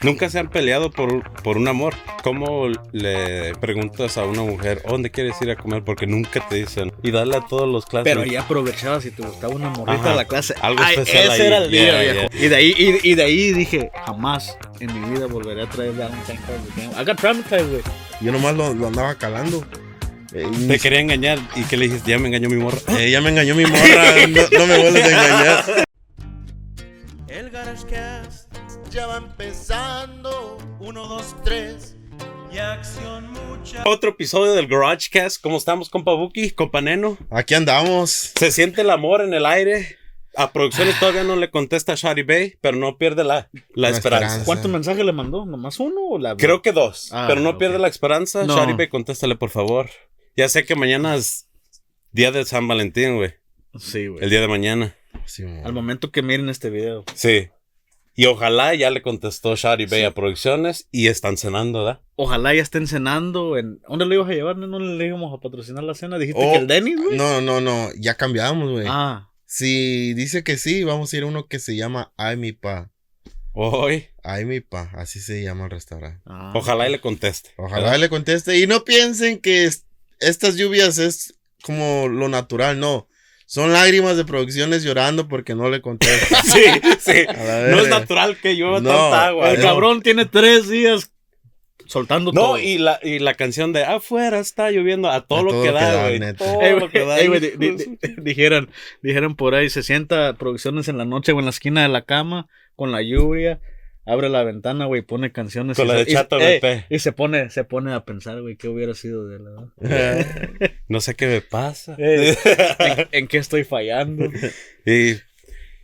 Nunca se han peleado por, por un amor. ¿Cómo le preguntas a una mujer dónde quieres ir a comer? Porque nunca te dicen. Y dale a todos los clases. Pero ya aprovechaba si te gustaba una morrita Ajá. de la clase. Algo Ay, especial ese ahí. era el día, Yeah, viejo. Y de ahí, y, y de ahí dije, jamás en mi vida volveré a traer Valentine cards again. I got traumatized, güey. Yo nomás lo, lo andaba calando. Eh, Te quería engañar y que le dijiste, ya me engañó mi morra. Eh, ya me engañó mi morra, no, no me vuelves a engañar. El GarageCast ya va empezando. Uno, dos, tres. Y acción mucha. Otro episodio del GarageCast. ¿Cómo estamos, compa Buki, compa Neno? Aquí andamos. Se siente el amor en el aire. A producciones todavía no le contesta a Shari Bay, pero no pierde la, la La esperanza. esperanza. ¿Cuántos mensajes le mandó? ¿Nomás uno o la Creo que dos, Ah, pero no pierde la esperanza. No. Shari Bay, contéstale, por favor. Ya sé que mañana es día de San Valentín, güey. Sí, güey. El día de mañana. Sí. Al momento que miren este video. Sí. Y ojalá ya le contestó Shari Bay a producciones y están cenando, ¿verdad? Ojalá ya estén cenando en... ¿Dónde lo ibas a llevar? ¿No le íbamos a patrocinar la cena? ¿Dijiste Oh, que el Dennis, güey? No, no, no. Ya cambiamos, güey. Ah, Si dice que sí, vamos a ir a uno que se llama Ay mi pa. Hoy. Ay mi pa. Así se llama el restaurante. ah. Ojalá y le conteste. Ojalá le conteste. Y no piensen que es- estas lluvias es como lo natural, no. Son lágrimas de producciones llorando porque no le contesta. Sí, sí. No es natural que llueva No, tanta agua. El no. cabrón tiene tres días soltando todo. No, y la, y la canción de afuera está lloviendo a todo A lo todo que lo que da, güey. Todo lo que da. ey, güey, di- hijo de di- su- di- dijeran, dijeran por ahí, se sienta producciones en la noche o en la esquina de la cama con la lluvia, abre la ventana, güey, pone canciones. Con y la se- de y- Chato ey, BP. Y se pone, se pone a pensar, güey, qué hubiera sido de la... No sé qué me pasa. Ey, ¿En, en qué estoy fallando? y,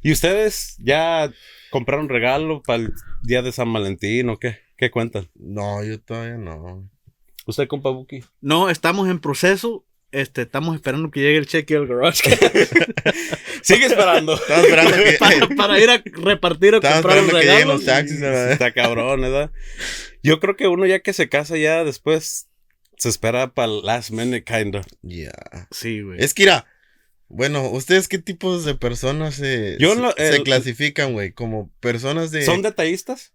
y ustedes ya compraron regalo para el día de San Valentín o qué? ¿Qué cuentan? No, yo todavía no. ¿Usted, compa Buki? No, estamos en proceso. Este, estamos esperando que llegue el cheque del garage Sigue esperando. Estaba esperando que, para, para ir a repartir o estaba comprar esperando los que lleguen regalos. los taxis. Está cabrón, ¿verdad? Yo creo que uno ya que se casa ya después se espera para el last minute, kinda. Ya. Sí, güey. Es que mira, bueno, ¿ustedes qué tipos de personas se, Yo se, no- se el- clasifican, güey? Como personas de... ¿Son detallistas?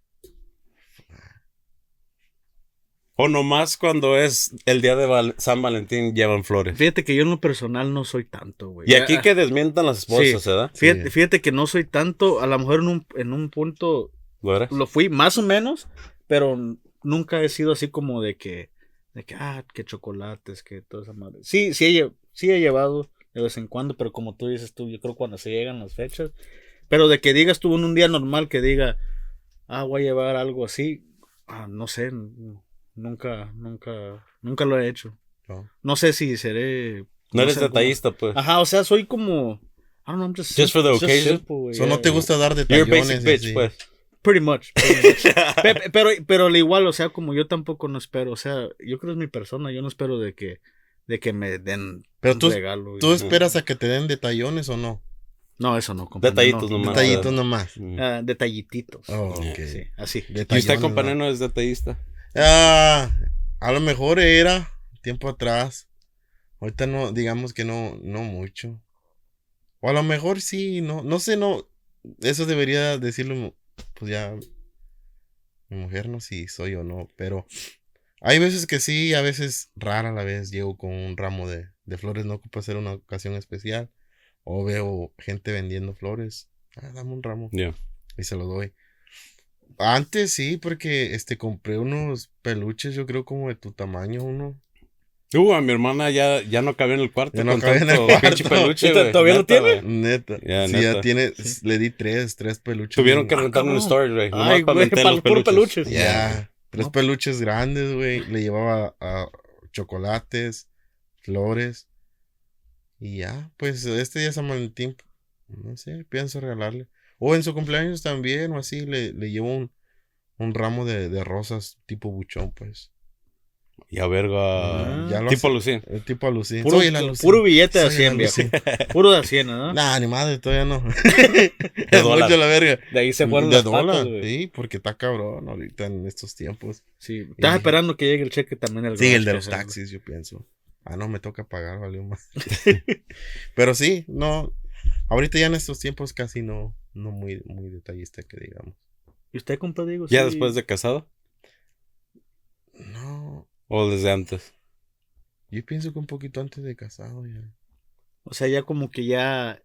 ¿O nomás cuando es el día de Val- San Valentín llevan flores? Fíjate que yo en lo personal no soy tanto, güey. Y aquí Ah, que desmientan las esposas, Sí. ¿verdad? Fíjate, Sí. fíjate que no soy tanto, a lo mejor en un, en un punto ¿Lo eres? lo fui más o menos, pero nunca he sido así como de que, de que, ah, que chocolates, que toda esa madre. Sí, sí he, sí he llevado de vez en cuando, pero como tú dices tú, yo creo cuando se llegan las fechas, pero de que digas tú en un día normal que diga, ah, voy a llevar algo así, ah, no sé, n- nunca, nunca, nunca lo he hecho. No. No sé si seré... No eres sé cómo- detallista, pues. Ajá, o sea, soy como... I don't know, I'm just, Just for the occasion? simple, So, no yeah. te gusta dar You're a basic bitch, así. pues. Pretty much. pretty much. Pe- pe- pero, pero al igual, o sea, como yo tampoco no espero, o sea, yo creo que es mi persona, yo no espero de que, de que me den Pero un tú- regalo. ¿Tú esperas a que te den detallones o no? No, eso no, compa, Detallitos no. nomás. Detallitos nomás. Ah, detallititos. Oh, ok. Sí, así. ¿Y usted, compa no. Es detallista? Ah, a lo mejor era tiempo atrás. Ahorita no, digamos que no, no mucho. O a lo mejor sí, no, no sé, no. Eso debería decirlo, pues ya. Mi mujer no si soy o no, pero hay veces que sí, a veces rara la vez llego con un ramo de, de flores, no ocupa ser una ocasión especial. O veo gente vendiendo flores. Ah, dame un ramo Ya. y se lo doy. Antes sí, porque este compré unos peluches, yo creo como de tu tamaño, uno. Uh, a mi hermana ya, ya no cabía en el cuarto Ya no cabía en el cuarto. peluche, ¿Y to- güey. todavía lo tiene? Neta. Ya, sí, neta. ya tiene, le di tres, tres peluches. Tuvieron que güey. rentar un storage, güey. Nomás para meter los peluches. peluches. Ya, tres No. peluches grandes, güey. Le llevaba a chocolates, flores. Y ya, pues este día es San Valentín. No sé, pienso regalarle. O en su cumpleaños también, o así, le, le llevo un, un ramo de, de rosas tipo buchón, pues. Y a verga. Lo tipo sé. Lucín. El tipo alucin. Puro, Soy el alucin. puro billete de Soy el 100, viejo. alucin. Puro de 100, ¿no? Nah, ni madre, todavía no. es dólar. mucho la verga. De ahí se fueron de las dólar, patas, güey. sí, porque está cabrón ahorita en estos tiempos. Sí. Estás Y- esperando que llegue el cheque también. El Sí, el de los taxis, yo pienso. Ah, no, me toca pagar, valió más. Pero sí, no. Ahorita ya en estos tiempos casi no, no muy, muy detallista que digamos. ¿Y usted, compa Diego? ¿Ya sí? después de casado? No, ¿O desde antes? yo pienso que un poquito antes de casado ya. O sea, ya como que ya...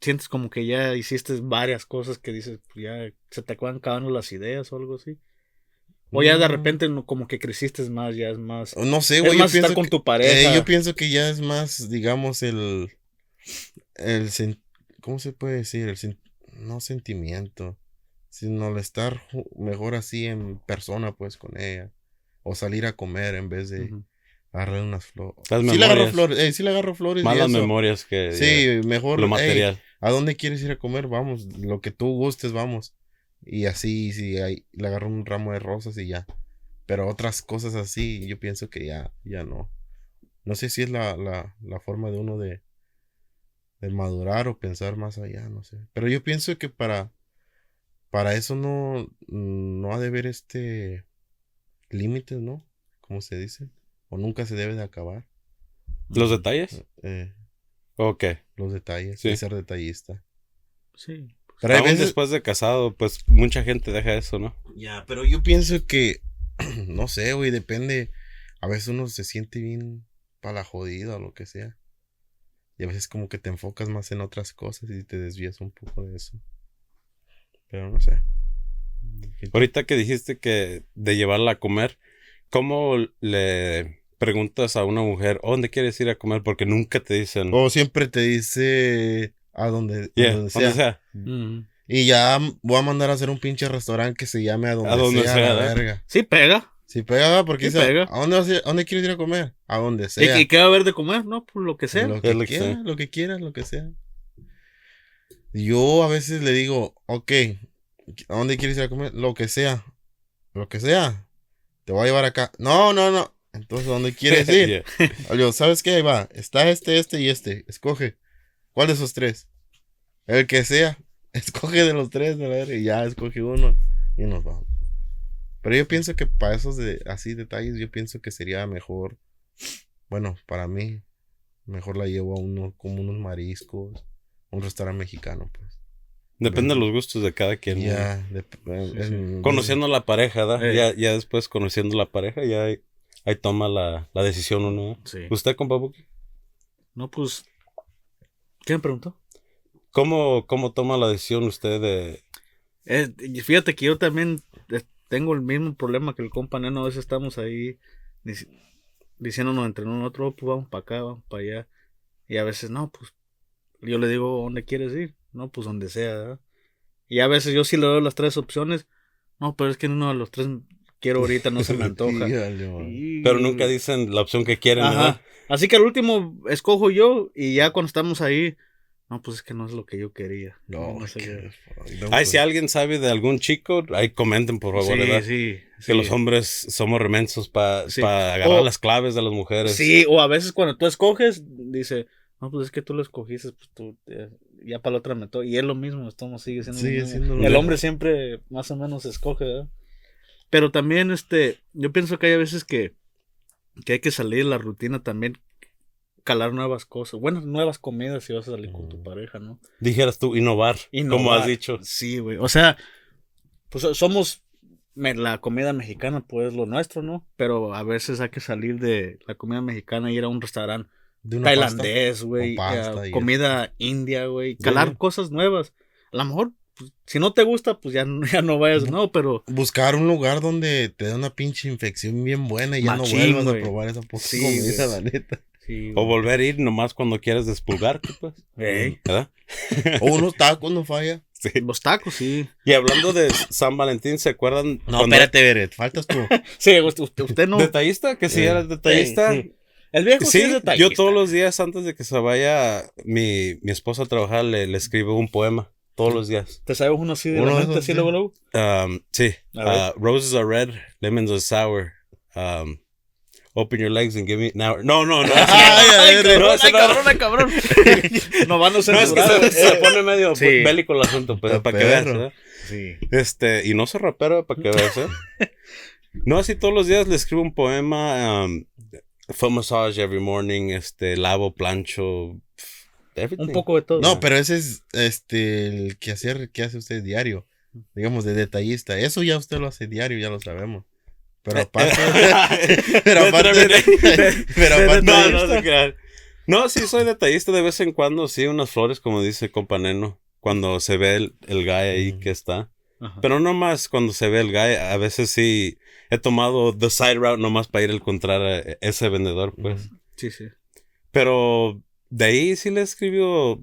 Sientes como que ya hiciste varias cosas que dices, pues ya se te acaban acabando las ideas o algo así. O ya de repente no- como que creciste más, ya es más... No sé, Es güey, yo más estar pienso con que- tu pareja. Eh, yo pienso que ya es más, digamos, el. El ¿Cómo se puede decir? El no sentimiento, sino el estar mejor así en persona, pues, con ella. O salir a comer en vez de agarrar unas flores. Las Sí le agarro memorias. flores, eh, sí le agarro flores. y Más las eso. memorias que Sí, mejor. lo "Ey, material. ¿A dónde quieres ir a comer? Vamos, lo que tú gustes, vamos. Y así, sí, ahí, le agarro un ramo de rosas y ya. Pero otras cosas así, yo pienso que ya, ya no. No sé si es la, la, la forma de uno de, de madurar o pensar más allá, no sé. Pero yo pienso que para, para eso no, no ha de haber este límites, ¿no? Como se dice. O nunca se debe de acabar. ¿Los detalles? eh, ¿O qué? los detalles, Sí. de ser detallista. Sí. Pero hay Aún veces, después de casado, pues mucha gente deja eso, ¿no? Ya, pero yo pienso que, no sé, güey, depende. A veces uno se siente bien para la jodida o lo que sea. Y a veces como que te enfocas más en otras cosas y te desvías un poco de eso. Pero no sé. Ahorita que dijiste que de llevarla a comer, ¿cómo le preguntas a una mujer dónde quieres ir a comer? Porque nunca te dicen. O siempre te dice a donde, a "Yeah, donde donde sea. sea". Ujú. Y ya voy a mandar a hacer un pinche restaurante que se llame a donde, A donde sea, sea, la verga. Sí pega. Si pega, porque Sí dice, pega. ¿a dónde, vas a ir- a dónde quieres ir a comer? A donde ¿Y, sea. y qué va a haber de comer? No, pues lo que sea. Lo que lo que quieras, sea. lo que quieras, lo que sea. Yo a veces le digo, ok, ¿a dónde quieres ir a comer? Lo que sea. Lo que sea. Te voy a llevar acá. No, no, no. Entonces, ¿a dónde quieres ir? Yeah. Digo, ¿sabes qué? Ahí va. Está este, este y este. Escoge. ¿Cuál de esos tres? El que sea. Escoge de los tres, a ver, y ya escoge uno. Y nos vamos. Pero yo pienso que para esos de así detalles, yo pienso que sería mejor. Bueno, para mí, mejor la llevo a uno como unos mariscos. Un restaurante mexicano, pues. Depende de los gustos de cada quien. Ya. de- eh, sí. en- Conociendo a la pareja, ¿verdad? Eh. Ya, ya después conociendo a la pareja, ya ahí, ahí toma la, la decisión uno. ¿no? Sí. ¿Usted, compa Buki? No, pues. ¿Qué me preguntó? ¿Cómo, ¿Cómo toma la decisión usted de... Eh, fíjate que yo también eh, tengo el mismo problema que el compa Neno. A veces estamos ahí dic- diciéndonos entre uno y otro, "Oh, pues vamos para acá, vamos para allá. Y a veces, no, pues yo le digo, ¿dónde quieres ir? No, pues donde sea. ¿verdad? Y a veces yo sí le doy las tres opciones. No, pero es que uno de los tres quiero ahorita, no se me antoja. Y- Pero nunca dicen la opción que quieren, Ajá. ¿verdad? Así que al último escojo yo y ya cuando estamos ahí, no, pues es que no es lo que yo quería. No, no sé qué- Ay, pues, si alguien sabe de algún chico, ahí comenten, por favor, Sí, ¿verdad? sí, Que sí. los hombres somos remensos para Sí. agarrar O- las claves de las mujeres. Sí, o a veces cuando tú escoges, dice, no, pues es que tú lo escogiste, pues tú, eh, ya para la otra me toca. Y es lo mismo, estamos, sigue siendo lo Sigue mismo. siendo lo El mismo. hombre siempre más o menos escoge, ¿verdad? Pero también, este, yo pienso que hay veces que, que hay que salir de la rutina también, calar nuevas cosas, bueno, nuevas comidas si vas a salir con tu Mm. pareja, ¿no? Dijeras tú, innovar, como has dicho. Sí, güey. O sea, pues so- somos la comida mexicana, pues lo nuestro, ¿no? Pero a veces hay que salir de la comida mexicana y ir a un restaurante de una tailandés, güey. Eh, comida india, güey. Calar cosas nuevas. A lo mejor, pues, si no te gusta, pues ya, no- ya no vayas, no, pero Buscar un lugar donde te dé una pinche infección bien buena y ya Machín, no vuelvas a probar esa Sí, comida, la neta. Sí. O volver a ir nomás cuando quieres despulgarte, pues. Ey, ¿Verdad? O unos tacos no falla. Sí. Los tacos, sí. Y hablando de San Valentín, ¿se acuerdan? No, cuando- espérate, Beret, faltas tú. Sí, usted, usted- no. ¿Detallista? Que si Eh, eres detallista. Sí, sí. El viejo sí, Sí, es detallista. yo todos los días antes de que se vaya mi, mi esposa a trabajar le, le escribo un poema. Todos los días. ¿Te sabes uno así de Uno la de mente, así sí. luego, luego? Um, sí. Uh, roses are red, lemons are sour. Um, open your legs and give me hour. No, no, no. No, no. cabrón, ay, cabrón. no van a No, es que censurar. se, se pone medio Sí. bélico el asunto, pero Está para que veas. ¿verdad? Sí. Este, y no se rapero para que veas, ¿eh? No, así todos los días le escribo un poema. Um, foot massage every morning, este, lavo, plancho, everything. Un poco de todo. No, pero ese es este el que hacer que hace usted diario. digamos, de detallista. Eso ya usted lo hace diario, ya lo sabemos. Pero Eh, aparte, pero aparte, pero aparte, no, no se crean. No, sí, soy detallista de vez en cuando, sí, unas flores, como dice Companeno, cuando se ve el, el guy ahí Mm. que está. Ajá. Pero no más cuando se ve el guy, a veces sí he tomado the side route nomás para ir a encontrar a ese vendedor, pues. Sí, sí. Pero de ahí sí le escribió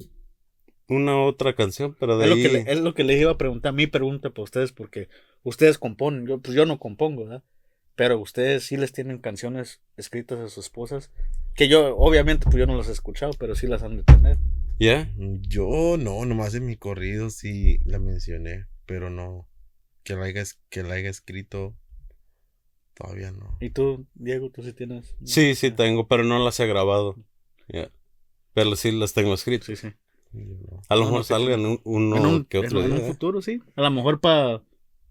una otra canción, pero de Es lo, ahí... que le, es lo que les iba a preguntar. Mi pregunta para ustedes, porque ustedes componen. Yo, pues yo no compongo, ¿verdad? Pero ustedes sí les tienen canciones escritas a sus esposas. Que yo, obviamente, pues yo no las he escuchado, pero sí las han de tener. ¿Ya? yo no, nomás en mi corrido sí la mencioné, pero no, que la haya, que la haya escrito, todavía no. ¿Y tú, Diego, tú sí tienes? Sí, sí tengo, pero no las he grabado. Ya. Pero sí las tengo escritas. Sí, sí. A lo No, mejor no, salgan un- uno un, que otro en un. ¿eh? futuro, sí. A lo mejor para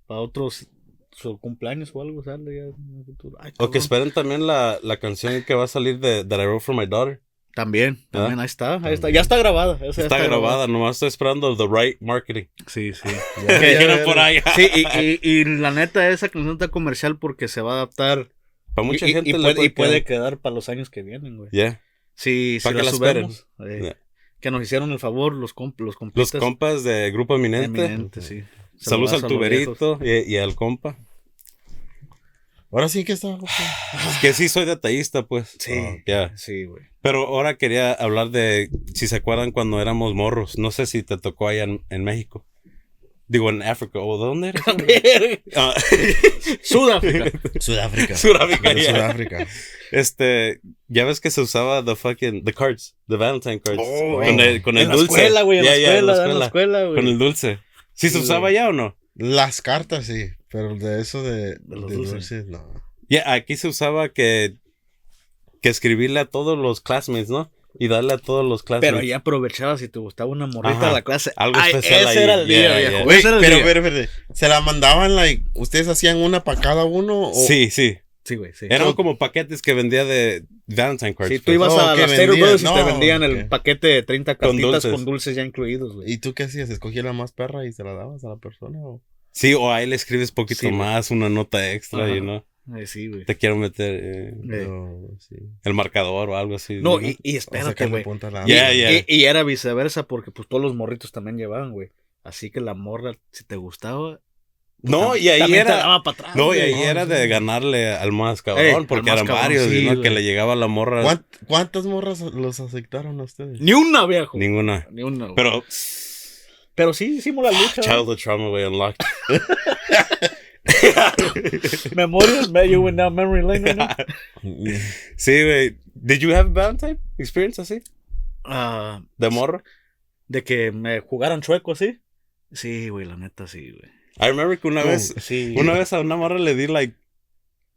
otros su cumpleaños o algo sale ya en un futuro. Ay, O que esperen también la, la canción que va a salir de That I Wrote for My Daughter. También, ¿Ah? también, ahí está, ahí está. Ya está grabada. Está, grabada, nomás estoy esperando the right marketing. Sí, sí. Ya, Que ya por ahí. Sí, y, y, y la neta, esa canción está comercial porque se va a adaptar. Para mucha y, gente y puede, y puede quedar. para los años que vienen, güey. Ya. Sí, Pa' si que la subemos. eh. Que nos hicieron el favor los, comp los Los compitas. compas de Grupo Eminente. Eminente, sí. Saludos al Saludazo a los viejos. tuberito y, y al compa. Ahora sí que. José? Es que sí soy detallista, pues. Sí, Ah, ya. sí, güey. Pero ahora quería hablar de, si se acuerdan cuando éramos morros. No sé si te tocó allá en, en México. Digo, en África. ¿O de dónde eres? Ah, Sudáfrica. Sudáfrica. Sudáfrica. Sudáfrica. Este, ya ves que se usaba the fucking, the cards, the Valentine cards. Oh, con el, con el en la dulce. escuela, güey, en la escuela, en la escuela, güey. Con el dulce. ¿Sí se Sí, usaba güey. ya o no? Las cartas sí, pero de eso de, De los de dulces. dulces, no. Ya, aquí se usaba que, que escribirle a todos los classmates, ¿no? Y darle a todos los classmates. Pero ya aprovechabas si te gustaba una morrita Ajá. de la clase. Algo Ay, especial ese ahí. era el día, Yeah, viejo. yeah. Era el pero, día. pero, pero, ¿se la mandaban, like, ustedes hacían una para cada uno? O, Sí, sí. Sí, güey, sí. Eran como paquetes que vendía de Valentine cards. Si tú pues. ibas Oh, a las Taylor Brothers y te no, vendían el paquete de 30 Con cartitas con dulces. dulces, ya incluidos, güey. ¿Y tú qué hacías? ¿Escogías la más perra y se la dabas a la persona? O? Sí, o ahí le escribes poquito Sí, más, una nota extra, Ajá. y no Ay, sí, güey. te quiero meter eh, sí. el marcador o algo así. No, y, y espérate, güey. Yeah, y, yeah. y- y era viceversa porque pues todos los morritos también llevaban, güey. Así que la morra, si te gustaba, No, tam- y ahí te era. daba para atrás. No, y ahí era de ganarle al más cabrón, porque más eran cabrón, varios, sí, y ¿no? Que le llegaba la morra. ¿Cuánt- ¿Cuántas morras los aceptaron a ustedes? Ni una, viejo. Ninguna. Ni una. güey. Pero, Pero sí hicimos la lucha. childhood trauma, güey, unlocked. Memorias, me- you went down memory lane. ¿no? Sí, güey. Did you have Valentine experience así? Ah, De morro? de que me jugaran chueco así. Sí, güey, la neta sí, güey. I remember que una Oh, vez, Sí. una vez a una morra le di like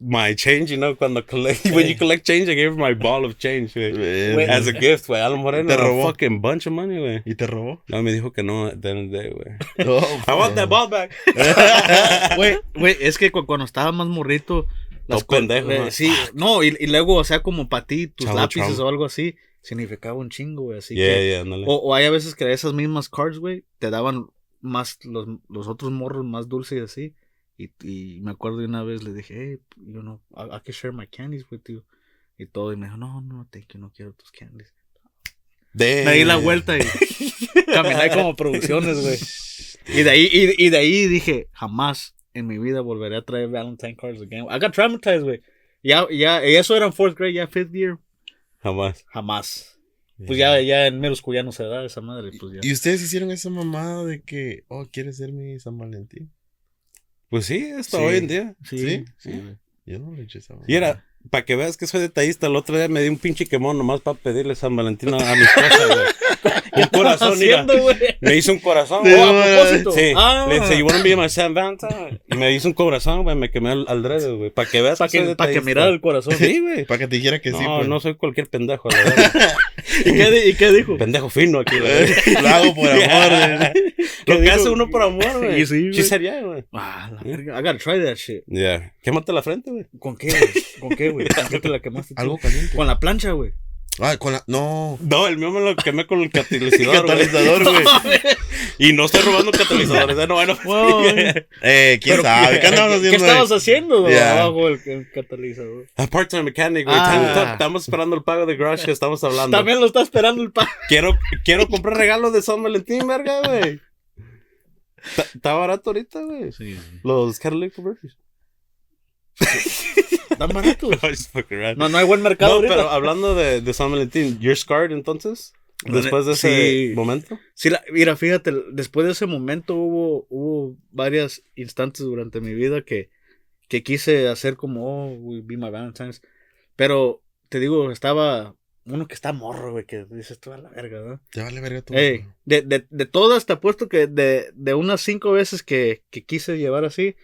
my change, you know, cuando collect, when you collect change, I gave her my ball of change, güey. As a gift, güey. A lo mejor Te robó. a fucking bunch of money, güey. ¿Y te robó? No, me dijo que no, at the end of the day, güey. No, I want that ball back. Güey, güey, es que cu- cuando estaba más morrito. Todo co- pendejo, eh, ¿no? Sí, no, y, y luego, o sea, como para ti, tus Chavo lápices Trump. o algo así, significaba un chingo, güey. Así Yeah, que. yeah, ándale. O, o hay a veces que esas mismas cards, güey, te daban más, los, los otros morros más dulces y así. Y, y me acuerdo de una vez le dije, hey, you know, I, I can share my candies with you. Y todo, y me dijo, no, no, thank you, no quiero tus candies. Damn. Me di la vuelta y caminé como producciones, güey. Y de ahí, y, y de ahí dije, jamás en mi vida volveré a traer Valentine cards again. I got traumatized, güey. Ya, ya, eso era en fourth grade, ya fifth year, Jamás. jamás. Pues ya, ya en middle school ya no se da esa madre, pues ya. ¿Y ustedes hicieron esa mamada de que, oh, ¿quieres ser mi San Valentín? Pues sí, hasta Sí. hoy en día. Sí, ¿Sí? sí. Yo no le mamada. Y era, para que veas que soy detallista, el otro día me di un pinche quemón nomás para pedirle San Valentín a a mi esposa, güey. Un corazón, mira. güey? Me hizo un corazón, Sí, güey. Oh, a güey. propósito. Sí, Ah. le dije, you wanna be my San Valentine? Y me hizo un corazón, güey, me quemé al, al dedo, güey. Para que veas Para soy que, pa' que mirara el corazón. Sí, güey. Para que te dijera que no, sí, pues. no soy cualquier pendejo, la verdad. ¿Y qué, y qué dijo? pendejo fino aquí, verdad. Lo hago por amor. güey. Lo que hace uno por amor, güey. Sí, güey. Sí sería, güey. Ah, la verga. I gotta try that shit. Ya. Quémate la frente, güey. ¿Con qué, güey? ¿Con qué, güey? ¿Con qué te la quemaste? Algo caliente. Con la plancha, güey. Ah, con la... No. No, el mío me lo quemé con el catalizador, güey. Catalizador, güey. Y no estoy robando catalizadores, ¿eh? no bueno. Wow. Eh, quién Pero, sabe. ¿Qué andabas haciendo? ¿Qué estabas haciendo Yeah. abajo el, el catalizador? A part-time mechanic, güey. Ah. Estamos- esperando el pago de garage que estamos hablando. También lo está esperando el pa. Quiero, quiero comprar regalos de San Valentín, verga, güey. Está- barato ahorita, güey. Sí. Los Catalytic converters. Están baratos. No. No, no hay buen mercado No, ahorita. pero hablando de, de San Valentín, ¿you're scarred entonces? Después de ese Sí. momento. Sí, la- mira, fíjate, después de ese momento hubo, hubo varias instantes durante mi vida que, que quise hacer como, oh, we be my Valentine's. Pero, te digo, estaba uno que está morro, güey, que dices tú a la verga, ¿no? Te vale verga tú. Ey, de, de, de todas, te apuesto que de, de unas cinco veces que, que quise llevar así,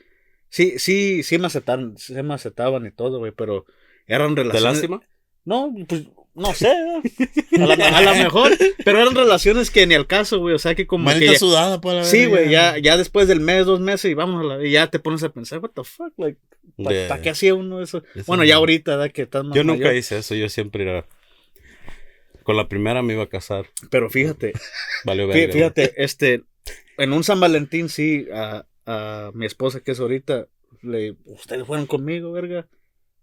sí, sí, sí me aceptaron, sí me aceptaban y todo, güey, pero eran ¿De relaciones. lástima? No, pues, no sé, a, la, a la mejor, pero eran relaciones que ni al caso, güey, o sea que como Manita que sudada, pues, la Sí, güey, ya, ya después del mes, dos meses y vamos a la, y ya te pones a pensar, what the fuck, like, ¿para Yeah. qué hacía uno eso? Eso Bueno, no. ya ahorita, ¿verdad? Que estás más Yo nunca hice eso, yo siempre era. Con la primera me iba a casar. Pero fíjate, Valió verga. fíjate, este, en un San Valentín, sí, a, a mi esposa que es ahorita, le, ustedes fueron conmigo, verga,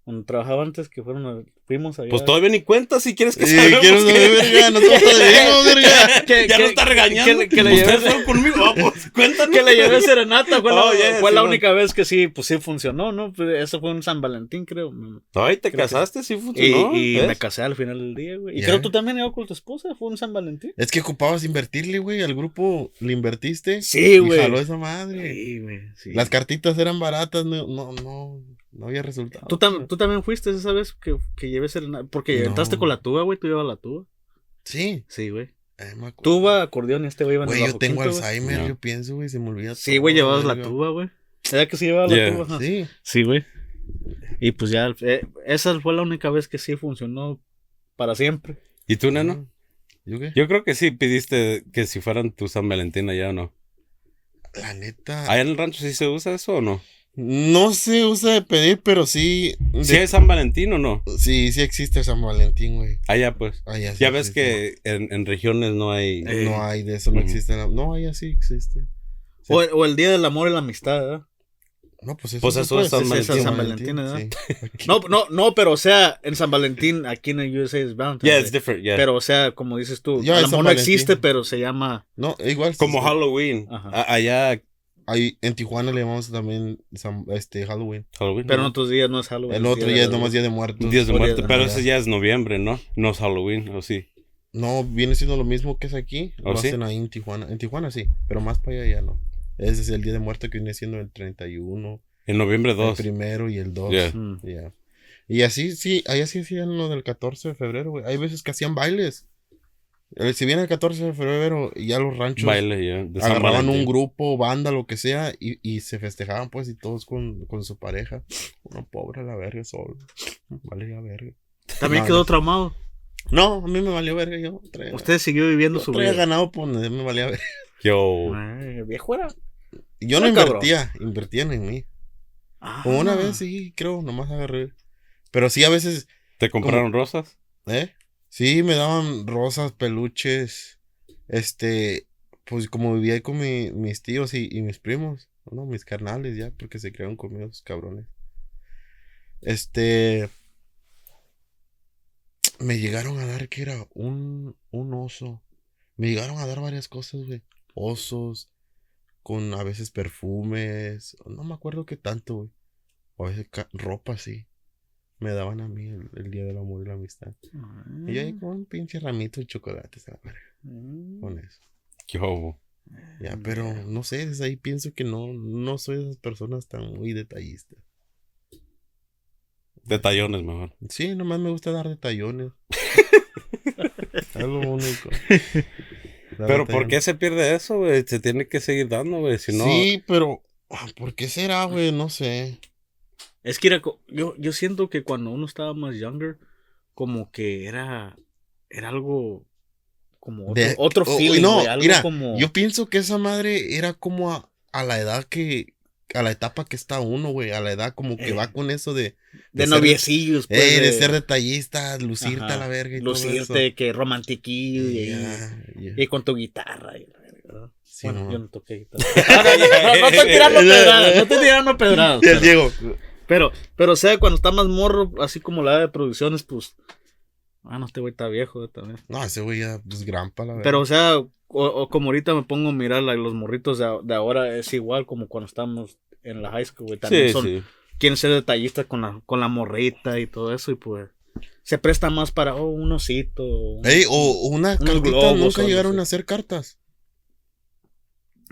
cuando trabajaba antes, que fueron, a- fuimos allá. Pues todavía ni cuenta si quieres que Sí, quiero saber, verga. Verga. Que- Ya no está regañando. que- que le Ustedes llevé- fueron conmigo. Ah, pues, cuéntanos. que le llevé serenata, fue, la, Oh, yeah, fue la única vez que sí, pues sí funcionó, ¿no? Pues eso fue un San Valentín, creo. Ay, te Creo que- casaste, sí Y, funcionó. y me casé al final del día, güey. Y Ya. creo tú también ibas con tu esposa, fue un San Valentín. Es que ocupabas invertirle, güey. Al grupo le invertiste. Sí, Y güey. jaló esa madre. Sí, güey. sí. Las cartitas eran baratas, no, no, no, no había resultado. ¿Tú, tam- tú también fuiste esa vez que, que llevé serenata. Porque No. entraste con la tuba, güey. Tú llevas la tuba. Sí. Sí, güey. eh, me. Tuba, acordeón y este güey iban en Güey, el yo tengo quinto. Alzheimer, No. yo pienso, güey, se me olvida Sí, güey, llevabas la tuba, güey. ¿Verdad que sí llevabas Yeah. la tuba? Sí. Sí, güey. Y pues ya, eh, esa fue la única vez que sí funcionó para siempre. ¿Y tú, neno? ¿Yo qué? Yo creo que sí pidiste que si fueran tu San Valentín allá o no. La neta. ¿Allá en el rancho sí se usa eso o no? No se usa de pedir, pero sí. de- ¿Sí es San Valentín o no? Sí, sí existe San Valentín, güey. Allá pues. Allá sí Ya ves existe. que en, en regiones no hay... Eh. No hay de eso, no existe. No, allá sí existe. Sí. O, el- o el Día del Amor y la Amistad, ¿verdad? No, pues eso, Pues eso es San Valentín. San Valentín, ¿verdad? sí. No, no, no, pero o sea, en San Valentín, aquí en el USA es Valentine's Yeah, it's different, yeah. Pero, o sea, como dices tú, Ya a es lo San mejor no existe, pero se llama. No, igual. Como sí. Halloween. Ajá. Allá Ahí, en Tijuana le llamamos también San- este, Halloween. Halloween. Pero en otros días no es Halloween. El otro Día es nomás Día de Muertos. Días de de- pero ese ya es noviembre, ¿no? No es Halloween, ¿o sí? No, viene siendo lo mismo que es aquí. ¿Oh, lo sí? hacen ahí en Tijuana. En Tijuana sí, pero más para allá ya no. Ese es el Día de Muertos que viene siendo el 31, En noviembre el 2. primero y el 2. Yeah. Mm. Ya. Y así, sí, allá sí hacían lo del 14 de febrero, güey. Hay veces que hacían bailes. Eh, Si viene el 14 de febrero, y ya los ranchos Baile, ya. de San agarraban Valentín. un grupo, banda, lo que sea, y, y se festejaban, pues, y todos con, con su pareja. Uno pobre la verga solo. Vale la verga. También No, quedó no. traumado. No, a mí me valió verga. Yo traía, Usted siguió viviendo yo su traía vida. ganado, pues, me valía verga. Yo. Ay, viejo era. Yo no Ah, cabrón. invertía, invertían en mí. Ah. Como una vez, sí, creo, nomás agarré. Pero sí, a veces, ¿Te compraron rosas? ¿eh? Sí, me daban rosas, peluches. Este, pues como vivía ahí con mi- mis tíos y, mis primos, no, mis carnales ya, porque se crearon conmigo esos cabrones. Este, me llegaron a dar que era un, un oso. Me llegaron a dar varias cosas, güey. Osos, con a veces perfumes, no me acuerdo qué tanto, güey. O a veces ropa, sí. Me daban a mí el, el día del amor y la amistad. Y yo ahí con un pinche ramito de chocolates a la verga, Mm. con eso. Yo. Ya, pero no sé, desde ahí pienso que no, no soy de esas personas tan muy detallistas. Detallones mejor. Sí, nomás me gusta dar detallones. es lo único. Dar Pero ¿por qué se pierde eso, güey? Se tiene que seguir dando, güey. Si no. Sí, pero ah, ¿por qué será, güey? No sé. Es que era yo, yo siento que cuando uno estaba más younger, como que era, era algo como otro, De- otro oh, feeling, no, algo mira, como... Yo pienso que esa madre era como a, a la edad que, a la etapa que está uno, güey, a la edad como que Eh, va con eso de, de ser- noviecillos, pues, eh, de de ser detallista, lucirte Ajá, a la verga y todo lucirte, que romantiquillo y, eso. Con tu guitarra. y. Sí, bueno, yo no toqué guitarra. no, no, no estoy tirando pedradas, no estoy tirando pedradas. Y el Pero, Diego. Pero, pero, o sea, cuando está más morro, así como la de producciones, pues. Ah, no, este güey está viejo eh, también. No, ese güey ya, pues, grampa, la verdad. Pero, o sea, o, o como ahorita me pongo a mirar los morritos de, ahora, es igual como cuando estamos en la high school, güey. También Sí, son, sí. quieren ser detallistas con la, con la morrita y todo eso, y pues. Se presta más para oh, un osito. un- Ey, o una cartita, globos, nunca llegaron a hacer cartas.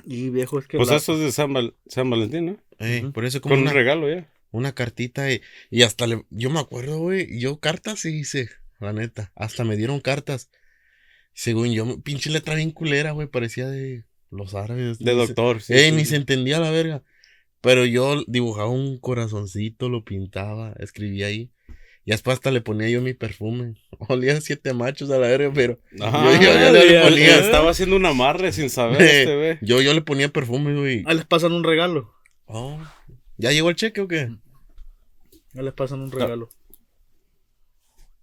Y viejo, es que. Pues la- eso es de San, Val- San Valentín, ¿no? Ey. Por eso como Con una, un regalo ya. Una cartita y, y hasta le, yo me acuerdo, güey, yo cartas sí hice, la neta, hasta me dieron cartas. Según yo, pinche letra bien culera, güey, parecía de los árabes. De se- doctor. sí, Ey, sí, ni se entendía la verga. Pero yo dibujaba un corazoncito, lo pintaba, escribía ahí. Y después hasta le ponía yo mi perfume. Olía siete machos a la verga, pero Ajá, Yo- yo- yo le ya- ponía- ya Estaba haciendo un amarre sin saber este, güey. yo, yo le ponía perfume, güey. Ahí les pasan un regalo. Oh, ¿Ya llegó el cheque o qué? Ahí les pasan un regalo.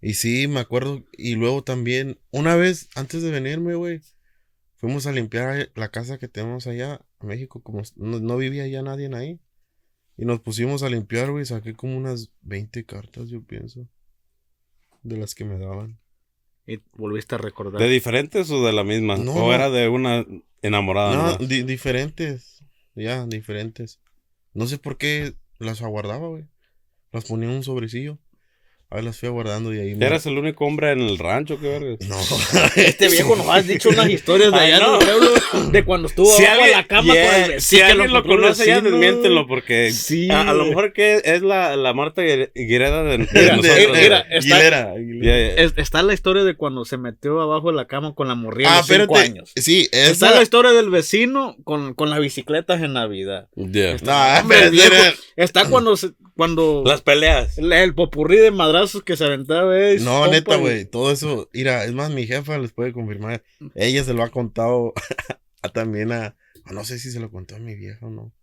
Y sí, me acuerdo. Y luego también, una vez antes de venirme, güey, fuimos a limpiar la casa que tenemos allá en México. Como no, no vivía ya nadie ahí. Y nos pusimos a limpiar, güey. Saqué como unas 20 cartas, yo pienso. De las que me daban. Y volviste a recordar. ¿De diferentes o de la misma? No, ¿O no. era de una enamorada? No, di- diferentes. Ya, diferentes. No sé por qué las aguardaba, güey. Las ponía en un sobrecillo. Ahí las fui aguardando y ahí me... ¿Eras el único hombre en el rancho? ¿Qué verga? No. Este viejo nos has dicho unas historias de Ay, allá no. del pueblo de cuando estuvo Si abajo alguien, de la cama yeah, con el si alguien lo conoce, ya desmiéntelo porque Sí. a, a lo mejor que es la, la Marta Guire- Guirera de, de Mira, nosotros. mira, güey. mira, está-. Es- está la historia de cuando se metió abajo de la cama con la morrilla Ah, de cinco espérate. años. Sí, Está esa... la historia del vecino con, con las bicicletas en Navidad. Ya. No, Hombre, pero viejo, era- Está cuando se- cuando Las peleas. el, el popurrí de madrazos que se aventaba. eh, No, compa, neta, güey. Todo eso. Mira, es más, mi jefa les puede confirmar. Ella se lo ha contado a, también a. a No sé si se lo contó a mi vieja o no.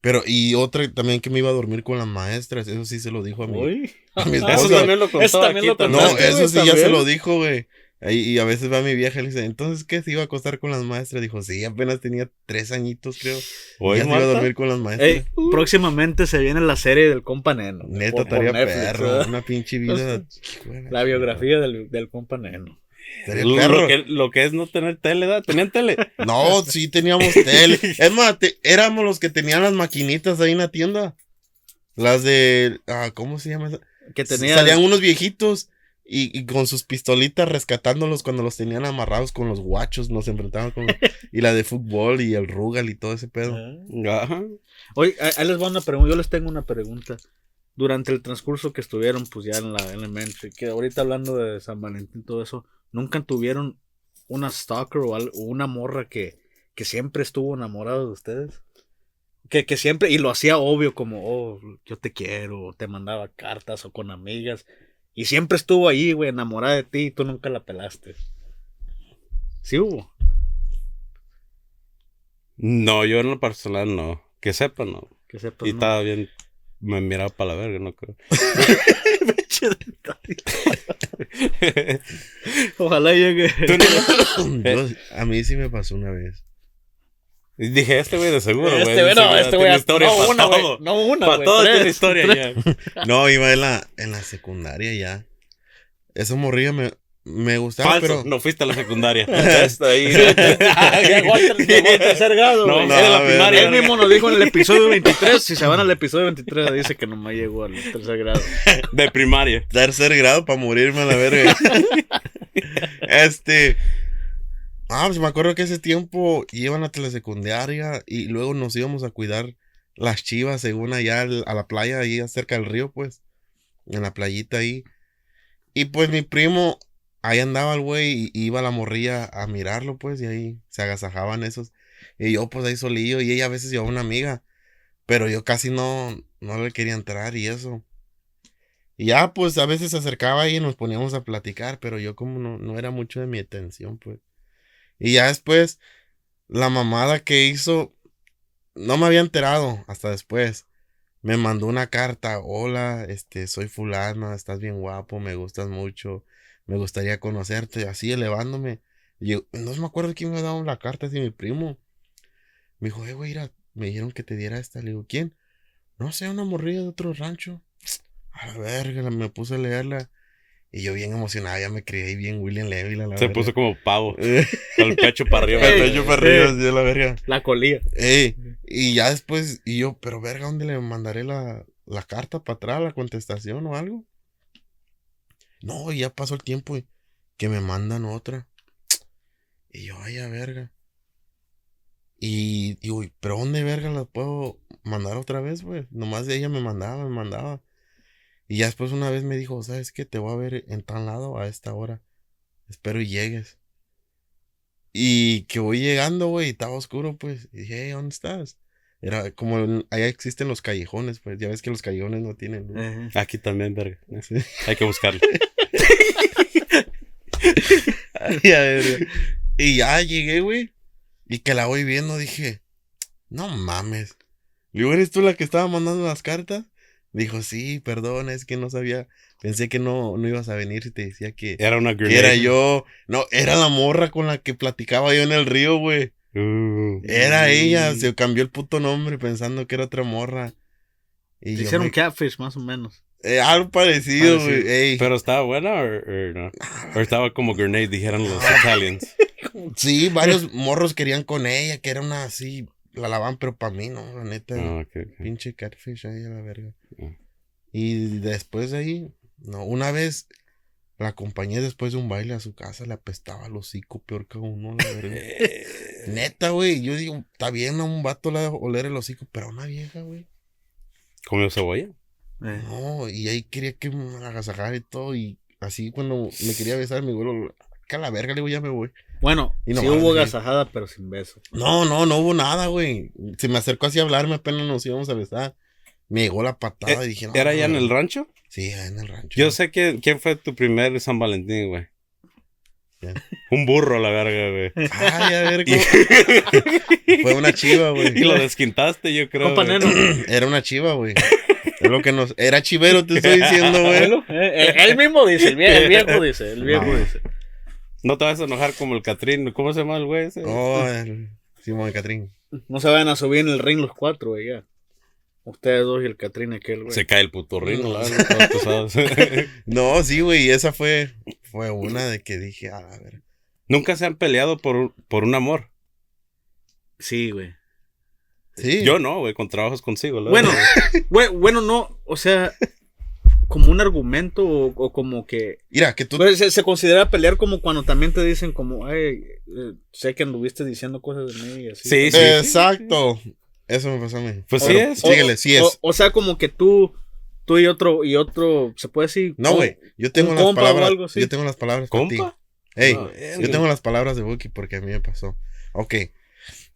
Pero, y otra también que me iba a dormir con las maestras. Eso sí se lo dijo a Uy. a mi Eso esposa. también lo contó Eso también aquí lo también. No, eso güey, sí ya se lo dijo, güey. Y a veces va mi vieja y le dice, entonces, ¿qué? ¿Se iba a acostar con las maestras? Dijo, sí, apenas tenía tres añitos, creo. Oye, ya se iba a dormir con las maestras. Ey, próximamente se viene la serie del compa Neno. Neta, estaría perro. ¿verdad? Una pinche vida. La biografía del, del compa Neno. Lo, perro. lo que, lo que es no tener tele, ¿verdad? ¿Tenían tele? No, sí teníamos tele. Es más, te- éramos los que tenían las maquinitas ahí en la tienda. Las de. Ah, ¿Cómo se llama? esa? Que tenía. Salían unos viejitos y, y con sus pistolitas rescatándolos cuando los tenían amarrados con los guachos. Nos enfrentaban con. y la de fútbol y el Rugal y todo ese pedo. Ajá. Oye, ahí les va una pregunta. Yo les tengo una pregunta. Durante el transcurso que estuvieron, pues ya en la elementary, que ahorita hablando de San Valentín y todo eso, ¿nunca tuvieron una stalker o, una morra que, que siempre estuvo enamorada de ustedes? Que, que siempre, y lo hacía obvio, como, oh, yo te quiero, o te mandaba cartas o con amigas, y siempre estuvo ahí, güey, enamorada de ti y tú nunca la pelaste. Sí hubo. No, yo en lo personal no. Que sepa, no. Que sepas, y ¿no? estaba bien. Me miraba para la verga, no creo. Ojalá llegue. Yo- a mí sí me pasó una vez. Y dije, este güey de seguro, güey. Este güey, no, este güey. historia No, para una, güey. todo. No, una, Para güey. todo tres. tiene historia ya. No, iba en la, en la secundaria ya. Esa morrilla me, me gustaba, Falso, pero. no fuiste a la secundaria. Está ahí. Llegó al al tercer grado, No, güey. no, de la ver, primaria. Él mismo nos dijo en el episodio 23. Si se van al episodio 23, dice que nomás llegó al tercer grado. De primaria. tercer grado para morirme a la verga. este. Ah, pues me acuerdo que ese tiempo iban a la secundaria y luego nos íbamos a cuidar las chivas según allá al- a la playa, ahí cerca del río, pues. En la playita ahí. Y pues mi primo, ahí andaba el güey y iba la morrilla a mirarlo, pues, y ahí se agasajaban esos. Y yo, pues ahí solillo, y ella a veces llevaba una amiga. Pero yo casi no, no le quería entrar y eso. Y ya, pues a veces se acercaba ahí y nos poníamos a platicar, pero yo como no, no era mucho de mi atención, pues. Y ya después, la mamada que hizo, no me había enterado hasta después. Me mandó una carta, hola, este, soy fulana, estás bien guapo, me gustas mucho, me gustaría conocerte, así elevándome. Y yo, no me acuerdo quién me ha dado la carta, si mi primo. Me dijo, eh, güey, me dijeron que te diera esta. Le digo, ¿quién? No sé, una morrilla de otro rancho. A la verga, me puse a leerla. Y yo bien emocionado, ya me creí bien William Levy, la, Se verga. puso como pavo. Eh, Con el pecho para arriba. el pecho para arriba, así la verga. La colía. Ey, y ya después, y yo, pero verga, ¿dónde le mandaré la, la carta para atrás, la contestación o algo? No, y ya pasó el tiempo y que me mandan otra. Y yo, ay, a verga. Y, y uy, pero ¿dónde verga la puedo mandar otra vez, güey? Nomás de ella me mandaba, me mandaba. Y ya después una vez me dijo, ¿sabes qué? Te voy a ver en tal lado a esta hora. Espero y llegues. Y que voy llegando, güey, y estaba oscuro, pues. Y dije, hey, ¿dónde estás? Era como, allá existen los callejones, pues. Ya ves que los callejones no tienen luz. Aquí también, verga. Sí. Hay que buscarlo. Ay, a ver, y ya llegué, güey. Y que la voy viendo, dije, no mames. Le digo, ¿eres tú la que estaba mandando las cartas? Dijo, sí, perdón, es que no sabía. Pensé que no, no ibas a venir si te decía que, Era una que grenade. era yo. No, era la morra con la que platicaba yo en el río, güey. Uh, Era ella, se cambió el puto nombre pensando que era otra morra. Y hicieron me- catfish, más o menos. eh, algo parecido, güey. ey. ¿Pero estaba buena o, o no? ¿O estaba como grenade, dijeron los Italians? Sí, varios morros querían con ella, que era una así, la lavaban, pero para mí no, la neta. Ah. Pinche catfish ahí a la verga. Mm. Y después de ahí, no, una vez la acompañé después de un baile a su casa, le apestaba el hocico peor que a uno, la verga. Neta, güey, yo digo, está bien a un vato le da oler el hocico, pero a una vieja, güey. ¿Comió cebolla? Eh. No, y ahí quería que me agasajara y todo, y así cuando me quería besar, mi güey, que a la verga, le digo, ya me voy. Bueno, Y sí hubo así. agasajada, pero sin beso. No, no, no hubo nada, güey. Se me acercó así a hablarme, apenas nos íbamos a besar. Me llegó la patada y dije, no. ¿Era allá en el rancho? Sí, allá en el rancho. Yo sé que, quién fue tu primer San Valentín, güey. ¿Quién? Un burro, la verga, güey. Ay, a ver. Fue una chiva, güey. Y lo desquintaste, yo creo. Compa güey. Neno. Era una chiva, güey. Es lo que nos. Era chivero, te estoy diciendo, güey. Eh, eh, él mismo dice, el viejo, el viejo dice, el viejo No. dice. No te vas a enojar como el Catrín. ¿Cómo se llama el güey ese? Oh, el Simón Catrín. No se vayan a subir en el ring los cuatro, güey, ya. Ustedes dos y el Catrín aquel, güey. Se cae el puto verdad, todos pesados. No, sí, güey. y Esa fue. Fue una de que dije, a ver. Nunca se han peleado por, un- por un amor. Sí, güey. Sí. Yo no, güey, con trabajos consigo. la Bueno, güey, bueno, no, o sea, como un argumento o, o como que... Mira, que tú. Pues, se, se considera pelear como cuando también te dicen como, ay, eh, sé que anduviste diciendo cosas de mí y así. Sí, sí. Exacto. Eso me pasó a mí. Pues sí es. Síguele, sí es. O, o sea, como que tú, tú y otro, y otro, se puede decir... No, güey. Yo tengo las palabras. algo. Yo tengo las palabras. ¿Compa? Ey, No, yo tengo las palabras de Buki porque a mí me pasó. Ok.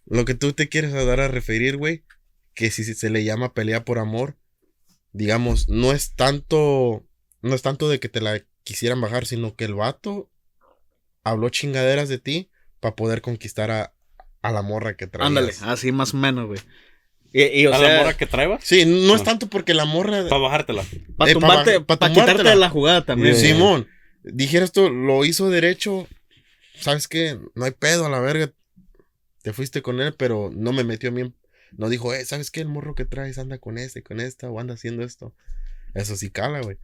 Lo que tú te quieres dar a referir, güey, que si se le llama pelea por amor, digamos, no es tanto. No es tanto de que te la quisieran bajar, sino que el vato habló chingaderas de ti para poder conquistar a, a la morra que traías. Ándale, así más o menos, güey. Y, y, o ¿A sea, la morra que traebas? Sí, no es Ah. tanto porque la morra. Para bajártela. para eh, tumbarte, pa quitarte de la jugada también. Simón, dijeras tú, lo hizo derecho. ¿Sabes qué? No hay pedo a la verga. Te fuiste con él, pero no me metió bien. No dijo, eh, ¿sabes qué? El morro que traes anda con este, con esta, o anda haciendo esto. Eso sí cala, güey.